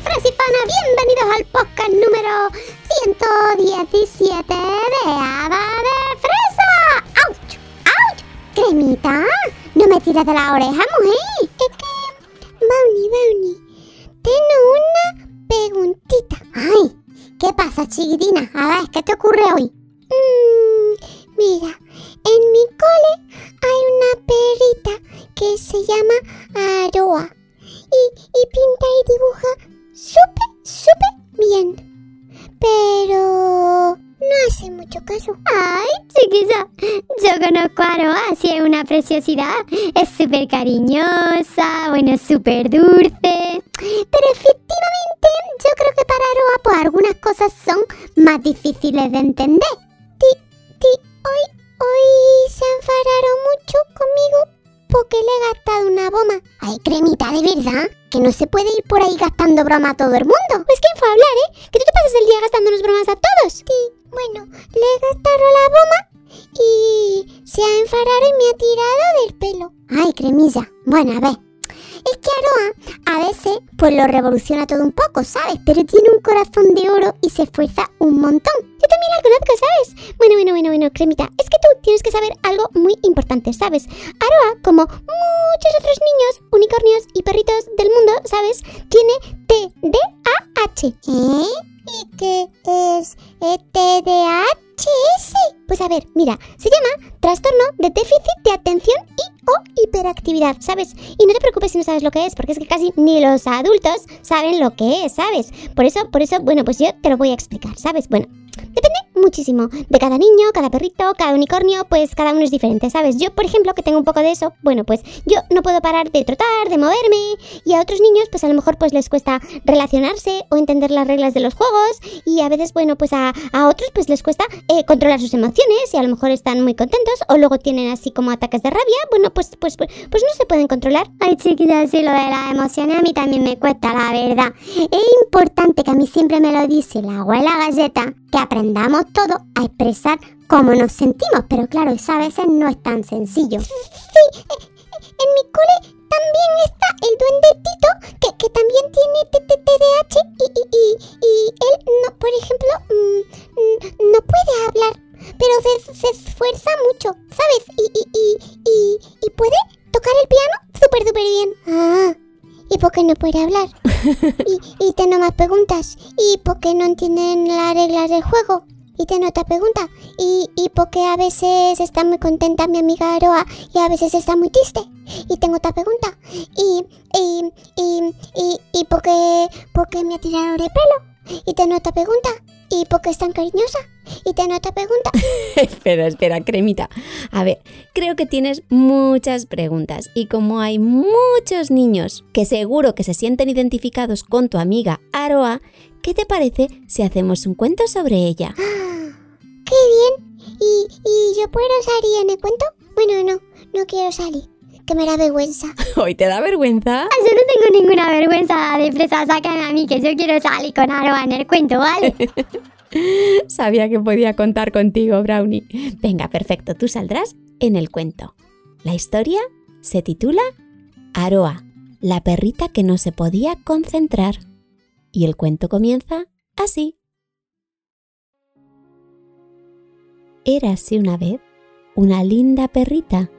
Fresipana, bienvenidos al podcast número 117 de Hada de Fresa. ¡Auch! ¡Auch! Cremita, no me tires de la oreja, mujer. Es que, Bounty, Bounty, tengo una preguntita. Ay, ¿qué pasa, chiquitina? A ver, ¿qué te ocurre hoy? Mmm, mira, en mi cole hay una perrita que se llama Aroa y, y pinta y dibuja súper, súper bien. Pero no hace mucho caso. Ay, chiquilla, yo conozco a Aroa, así es una preciosidad. Es súper cariñosa, bueno, súper dulce. Pero efectivamente, yo creo que para Aroa, pues algunas cosas son más difíciles de entender. Ti, ti, hoy, hoy se enfadaron mucho conmigo porque le he gastado una broma. Ay, cremita, de verdad, que no se puede ir por ahí gastando broma a todo el mundo. Pues quién fue a hablar, ¿eh? Que tú te pasas el día gastándonos bromas a todos. Sí, bueno, le he gastado la broma y se ha enfadado y me ha tirado del pelo. Ay, cremilla. Bueno, a ver. Es que Aroa a veces pues lo revoluciona todo un poco, ¿sabes? Pero tiene un corazón de oro y se esfuerza un montón. Yo también la conozco, ¿sabes? Bueno, bueno, bueno, bueno, cremita. Es que tú tienes que saber algo muy importante, ¿sabes? Aroa, como muchos otros niños, unicornios y perritos ¿sabes? Tiene TDAH. ¿Eh? ¿Y qué es TDAH? Pues a ver, mira, se llama trastorno de déficit de atención y o hiperactividad, ¿sabes? Y no te preocupes si no sabes lo que es, porque es que casi ni los adultos saben lo que es, ¿sabes? Por eso, por eso, bueno, pues yo te lo voy a explicar, ¿sabes? Bueno, depende muchísimo de cada niño, cada perrito, cada unicornio, pues cada uno es diferente, ¿sabes? Yo, por ejemplo, que tengo un poco de eso, bueno, pues yo no puedo parar de trotar, de moverme, y a otros niños, pues a lo mejor pues les cuesta relacionarse o entender las reglas de los juegos, y a veces, bueno, pues a, a otros pues les cuesta eh, controlar sus emociones, y a lo mejor están muy contentos, o luego tienen así como ataques de rabia, bueno, pues, pues, pues, pues no se pueden controlar. Ay, chiquita, sí, lo de las emociones a mí también me cuesta, la verdad. Es importante que a mí siempre me lo dice la abuela galleta, que aprendamos todo a expresar cómo nos sentimos, pero claro, eso a veces no es tan sencillo. Sí, en mi cole también está el duendetito que, que también tiene TDAH y, y, y, y, él, no, por ejemplo, mm, no puede hablar, pero se, se esfuerza mucho, ¿sabes? Y, y, y, y, y puede tocar el piano súper, súper bien. Ah, ¿y por qué no puede hablar? y, qué no entienden las reglas del juego? Y tengo otra pregunta. ¿Y, ¿Y por qué a veces está muy contenta mi amiga Aroa y a veces está muy triste? Y tengo otra pregunta. ¿Y, y, y, y, y por, qué, por qué me ha tirado de pelo? Y tengo otra pregunta. ¿Y por qué es tan cariñosa? Y tengo otra pregunta. espera, espera, cremita. A ver, creo que tienes muchas preguntas y como hay muchos niños que seguro que se sienten identificados con tu amiga Aroa, ¿qué te parece si hacemos un cuento sobre ella? ¡Qué bien! ¿Y, ¿Y yo puedo salir en el cuento? Bueno, no, no quiero salir. Que me da vergüenza. ¿Hoy te da vergüenza? Yo no tengo ninguna vergüenza de fresa, sácame a mí que yo quiero salir con Aroa en el cuento, ¿vale? Sabía que podía contar contigo, Brownie. Venga, perfecto, tú saldrás en el cuento. La historia se titula Aroa, la perrita que no se podía concentrar. Y el cuento comienza así. Érase una vez una linda perrita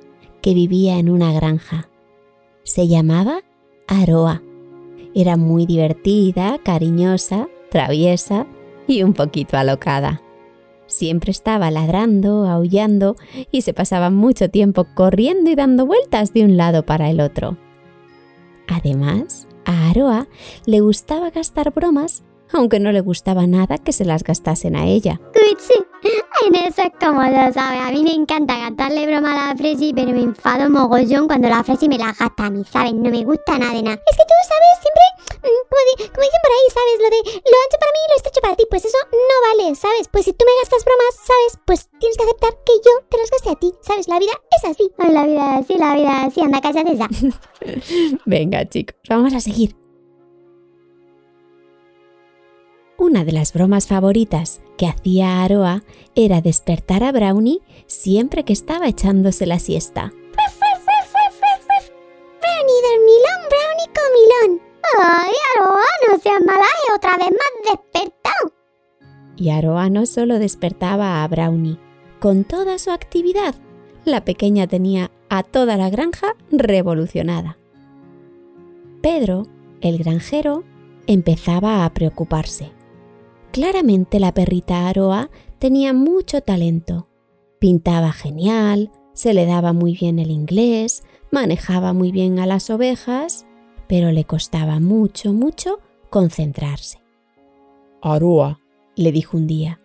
que vivía en una granja. Se llamaba Aroa. Era muy divertida, cariñosa, traviesa y un poquito alocada. Siempre estaba ladrando, aullando y se pasaba mucho tiempo corriendo y dando vueltas de un lado para el otro. Además, a Aroa le gustaba gastar bromas, aunque no le gustaba nada que se las gastasen a ella. Eso es como lo sabe. A mí me encanta gastarle broma a la Fresi, pero me enfado mogollón cuando la Fresi me la gasta a mí, ¿sabes? No me gusta nada de nada. Es que tú sabes, siempre, mm, como, di- como dicen por ahí, ¿sabes? Lo de lo ancho para mí y lo estrecho para ti. Pues eso no vale, ¿sabes? Pues si tú me gastas bromas, ¿sabes? Pues tienes que aceptar que yo te las gaste a ti, ¿sabes? La vida es así. Ay, la vida es así, la vida es así, anda, cállate esa. Venga, chicos, vamos a seguir. Una de las bromas favoritas que hacía Aroa era despertar a Brownie siempre que estaba echándose la siesta. Brownie dormilón, brownie comilón. Ay, Aroa, no seas malaje, otra vez más despertado. Y Aroa no solo despertaba a Brownie, con toda su actividad, la pequeña tenía a toda la granja revolucionada. Pedro, el granjero, empezaba a preocuparse. Claramente la perrita Aroa tenía mucho talento. Pintaba genial, se le daba muy bien el inglés, manejaba muy bien a las ovejas, pero le costaba mucho, mucho concentrarse. Aroa, le dijo un día,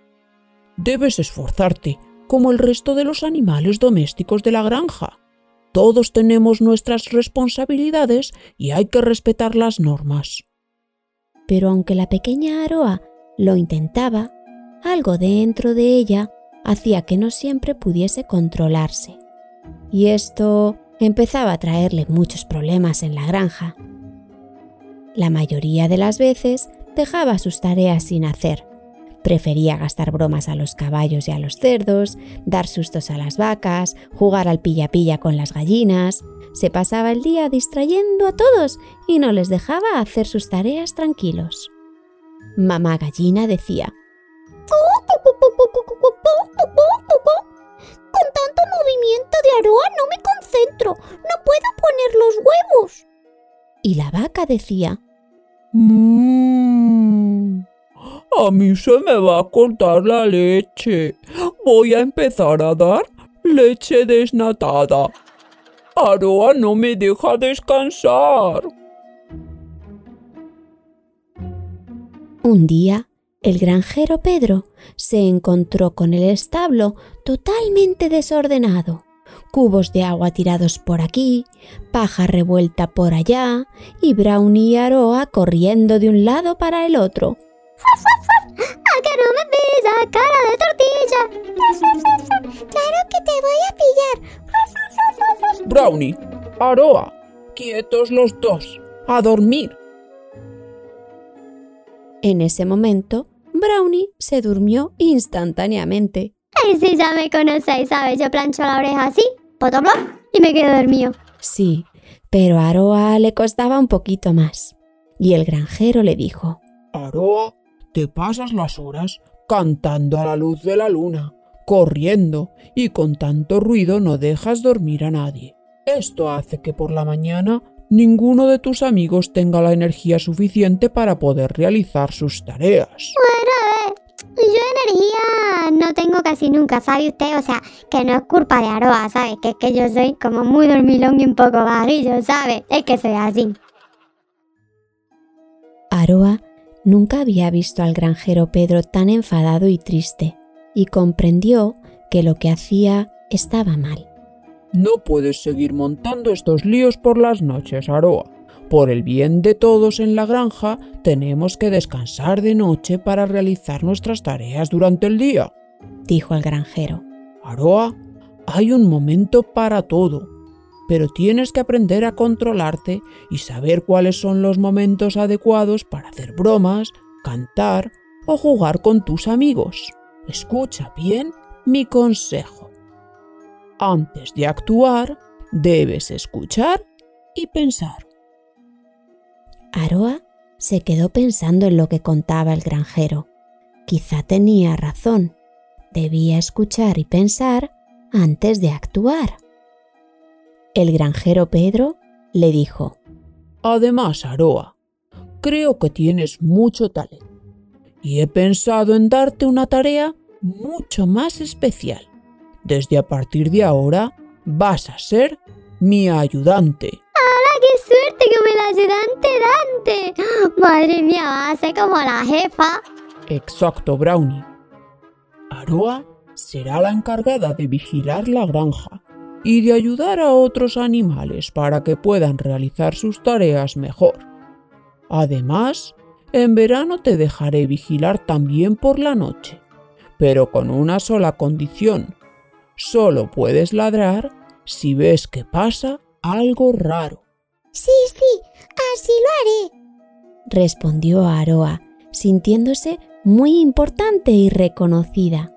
debes esforzarte, como el resto de los animales domésticos de la granja. Todos tenemos nuestras responsabilidades y hay que respetar las normas. Pero aunque la pequeña Aroa lo intentaba, algo dentro de ella hacía que no siempre pudiese controlarse. Y esto empezaba a traerle muchos problemas en la granja. La mayoría de las veces dejaba sus tareas sin hacer. Prefería gastar bromas a los caballos y a los cerdos, dar sustos a las vacas, jugar al pilla-pilla con las gallinas. Se pasaba el día distrayendo a todos y no les dejaba hacer sus tareas tranquilos. Mamá gallina decía, con tanto movimiento de Aroa no me concentro, no puedo poner los huevos. Y la vaca decía, Mmm. A mí se me va a cortar la leche. Voy a empezar a dar leche desnatada. Aroa no me deja descansar. Un día, el granjero Pedro se encontró con el establo totalmente desordenado. Cubos de agua tirados por aquí, paja revuelta por allá y Brownie y Aroa corriendo de un lado para el otro. ¡A que no me pisa, cara de tortilla! ¡Claro que te voy a pillar! Brownie, Aroa, quietos los dos, a dormir. En ese momento, Brownie se durmió instantáneamente. Ay, si ya me conocéis, ¿sabes? Yo plancho la oreja así, potoplop, y me quedo dormido. Sí, pero a Aroa le costaba un poquito más. Y el granjero le dijo, Aroa, te pasas las horas cantando a la luz de la luna, corriendo y con tanto ruido no dejas dormir a nadie. Esto hace que por la mañana ninguno de tus amigos tenga la energía suficiente para poder realizar sus tareas. Bueno, a ver, yo energía no tengo casi nunca, ¿sabe usted? O sea, que no es culpa de Aroa, ¿sabe? Que es que yo soy como muy dormilón y un poco vaguillo, ¿sabe? Es que soy así. Aroa nunca había visto al granjero Pedro tan enfadado y triste, y comprendió que lo que hacía estaba mal. No puedes seguir montando estos líos por las noches, Aroa. Por el bien de todos en la granja, tenemos que descansar de noche para realizar nuestras tareas durante el día. dijo el granjero. Aroa, hay un momento para todo, pero tienes que aprender a controlarte y saber cuáles son los momentos adecuados para hacer bromas, cantar o jugar con tus amigos. Escucha bien mi consejo. Antes de actuar, debes escuchar y pensar. Aroa se quedó pensando en lo que contaba el granjero. Quizá tenía razón. Debía escuchar y pensar antes de actuar. El granjero Pedro le dijo, Además, Aroa, creo que tienes mucho talento y he pensado en darte una tarea mucho más especial. Desde a partir de ahora vas a ser mi ayudante. ¡Hala, qué suerte como el ayudante Dante! Madre mía, va a ser como la jefa. Exacto, Brownie. Aroa será la encargada de vigilar la granja y de ayudar a otros animales para que puedan realizar sus tareas mejor. Además, en verano te dejaré vigilar también por la noche, pero con una sola condición. Solo puedes ladrar si ves que pasa algo raro. Sí, sí, así lo haré. respondió Aroa, sintiéndose muy importante y reconocida.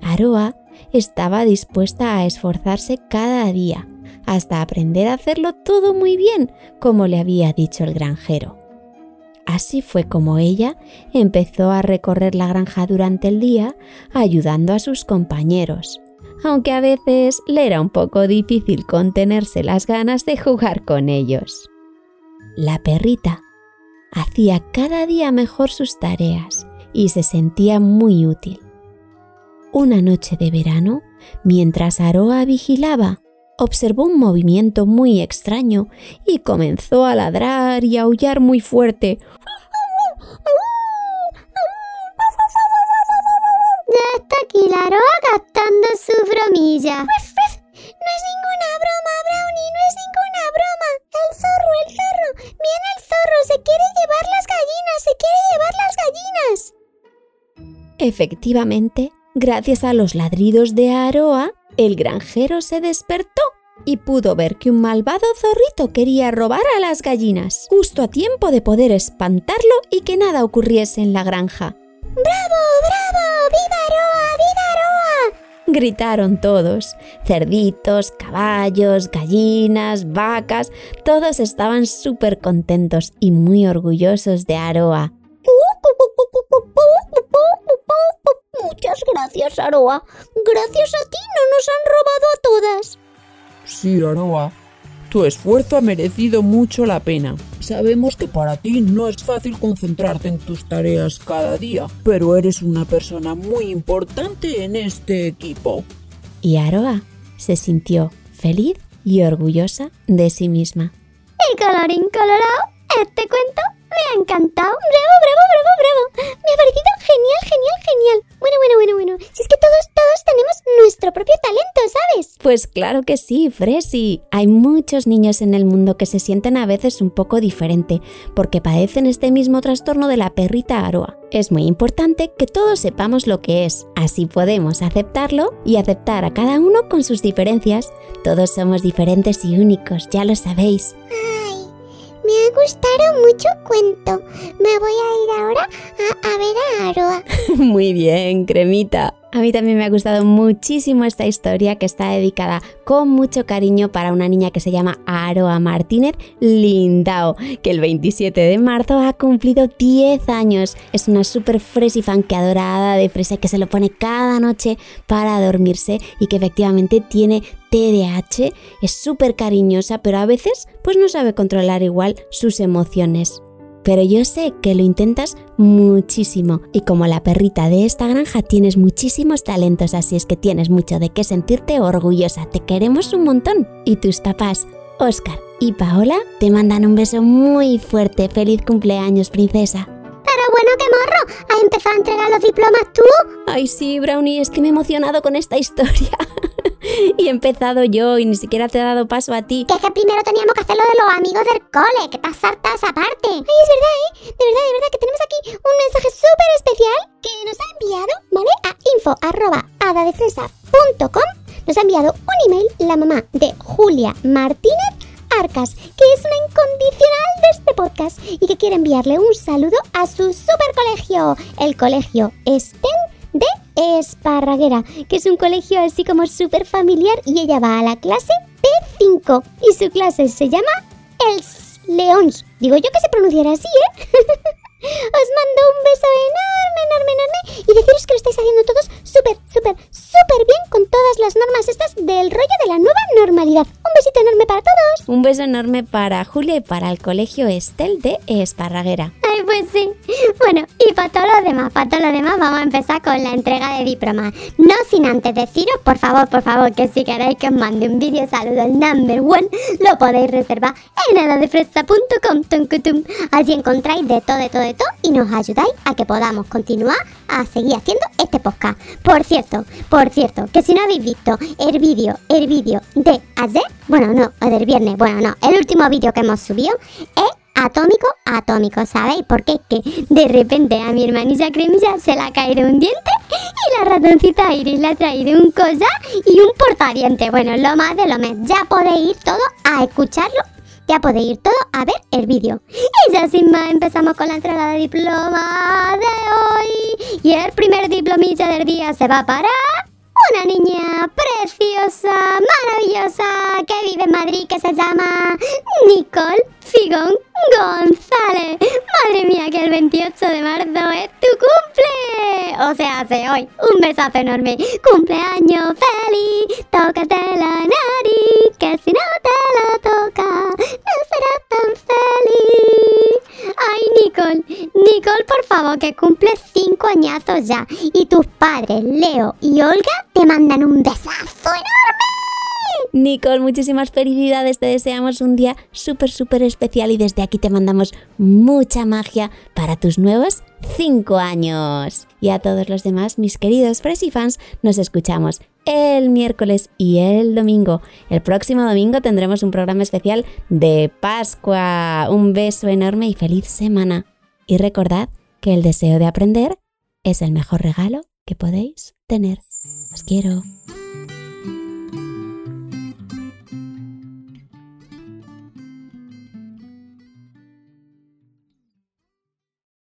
Aroa estaba dispuesta a esforzarse cada día, hasta aprender a hacerlo todo muy bien, como le había dicho el granjero. Así fue como ella empezó a recorrer la granja durante el día ayudando a sus compañeros, aunque a veces le era un poco difícil contenerse las ganas de jugar con ellos. La perrita hacía cada día mejor sus tareas y se sentía muy útil. Una noche de verano, mientras Aroa vigilaba, observó un movimiento muy extraño y comenzó a ladrar y aullar muy fuerte. Ya está aquí la Aroa gastando su bromilla. No es ninguna broma, Brownie, no es ninguna broma. El zorro, el zorro. Viene el zorro, se quiere llevar las gallinas, se quiere llevar las gallinas. Efectivamente, gracias a los ladridos de Aroa, el granjero se despertó y pudo ver que un malvado zorrito quería robar a las gallinas, justo a tiempo de poder espantarlo y que nada ocurriese en la granja. ¡Bravo, bravo! ¡Viva Aroa, viva Aroa! Gritaron todos. Cerditos, caballos, gallinas, vacas, todos estaban súper contentos y muy orgullosos de Aroa. Muchas gracias, Aroa. Gracias a ti no nos han robado a todas. Sí, Aroa. Tu esfuerzo ha merecido mucho la pena. Sabemos que para ti no es fácil concentrarte en tus tareas cada día, pero eres una persona muy importante en este equipo. Y Aroa se sintió feliz y orgullosa de sí misma. Y colorín colorado, este cuento me ha encantado. Bravo, bravo, bravo, bravo. Me ha parecido genial, genial, genial. Bueno, bueno, bueno, bueno. Si es que todos, todos tenemos nuestro propio talento, ¿sabes? Pues claro que sí, Fresi. Hay muchos niños en el mundo que se sienten a veces un poco diferente porque padecen este mismo trastorno de la perrita Aroa. Es muy importante que todos sepamos lo que es, así podemos aceptarlo y aceptar a cada uno con sus diferencias. Todos somos diferentes y únicos, ya lo sabéis. Ay, me ha gustado mucho el cuento. Me voy a ir ahora a, a ver a Aroa. Muy bien, cremita. A mí también me ha gustado muchísimo esta historia que está dedicada con mucho cariño para una niña que se llama Aroa Martínez Lindao, que el 27 de marzo ha cumplido 10 años. Es una súper que adorada de fresa que se lo pone cada noche para dormirse y que efectivamente tiene TDAH, es súper cariñosa, pero a veces pues no sabe controlar igual sus emociones pero yo sé que lo intentas muchísimo y como la perrita de esta granja tienes muchísimos talentos, así es que tienes mucho de qué sentirte orgullosa. Te queremos un montón. Y tus papás, Oscar y Paola, te mandan un beso muy fuerte. Feliz cumpleaños, princesa. Pero bueno, qué morro. ¿Has empezado a entregar los diplomas tú? Ay, sí, Brownie, es que me he emocionado con esta historia. y he empezado yo y ni siquiera te he dado paso a ti. Que es que primero teníamos que hacerlo de los amigos del cole, que te saltas esa. Ay, es verdad, ¿eh? De verdad, de verdad que tenemos aquí un mensaje súper especial que nos ha enviado, ¿vale? A info.adadefresa.com Nos ha enviado un email la mamá de Julia Martínez Arcas, que es una incondicional de este podcast y que quiere enviarle un saludo a su super colegio, el colegio Estel de Esparraguera, que es un colegio así como súper familiar y ella va a la clase P5 y su clase se llama Els Leons. Digo yo que se pronunciará así, ¿eh? Os mando un beso enorme, enorme, enorme y deciros que lo estáis haciendo todos súper, súper, súper bien con todas las normas estas del rollo de la nueva normalidad. Un besito enorme para todos. Un beso enorme para Julia y para el colegio Estel de Esparraguera. Ay, pues sí. Bueno, para todos los demás, para todos los demás vamos a empezar con la entrega de diplomas. No sin antes deciros, por favor, por favor, que si queréis que os mande un vídeo saludo al number one, lo podéis reservar en edadefresa.com. tuncutum. Allí encontráis de todo, de todo, de todo y nos ayudáis a que podamos continuar a seguir haciendo este podcast. Por cierto, por cierto, que si no habéis visto el vídeo, el vídeo de ayer, bueno, no, o del viernes, bueno, no, el último vídeo que hemos subido es atómico, atómico, ¿sabéis? Porque es que de repente a mi hermanilla cremilla se le ha caído un diente y la ratoncita Iris le ha traído un cosa y un portadiente. Bueno, lo más de lo más. Ya podéis ir todo a escucharlo. Ya podéis ir todo a ver el vídeo. Y ya sin más empezamos con la entrega de diploma de hoy. Y el primer diplomilla del día se va para... Una niña preciosa, maravillosa, que vive en Madrid, que se llama Nicole Figón González. Madre mía, que el 28 de marzo es tu cumple. O sea, hace hoy. Un besazo enorme. Cumpleaños feliz. Tócate la nariz. Que si no te la toca, Nicole. Nicole, por favor, que cumple 5 añazos ya. Y tus padres, Leo y Olga, te mandan un besazo enorme. Nicole, muchísimas felicidades. Te deseamos un día súper, súper especial y desde aquí te mandamos mucha magia para tus nuevos 5 años. Y a todos los demás, mis queridos Freshly fans, nos escuchamos el miércoles y el domingo. El próximo domingo tendremos un programa especial de Pascua. Un beso enorme y feliz semana. Y recordad que el deseo de aprender es el mejor regalo que podéis tener. Os quiero.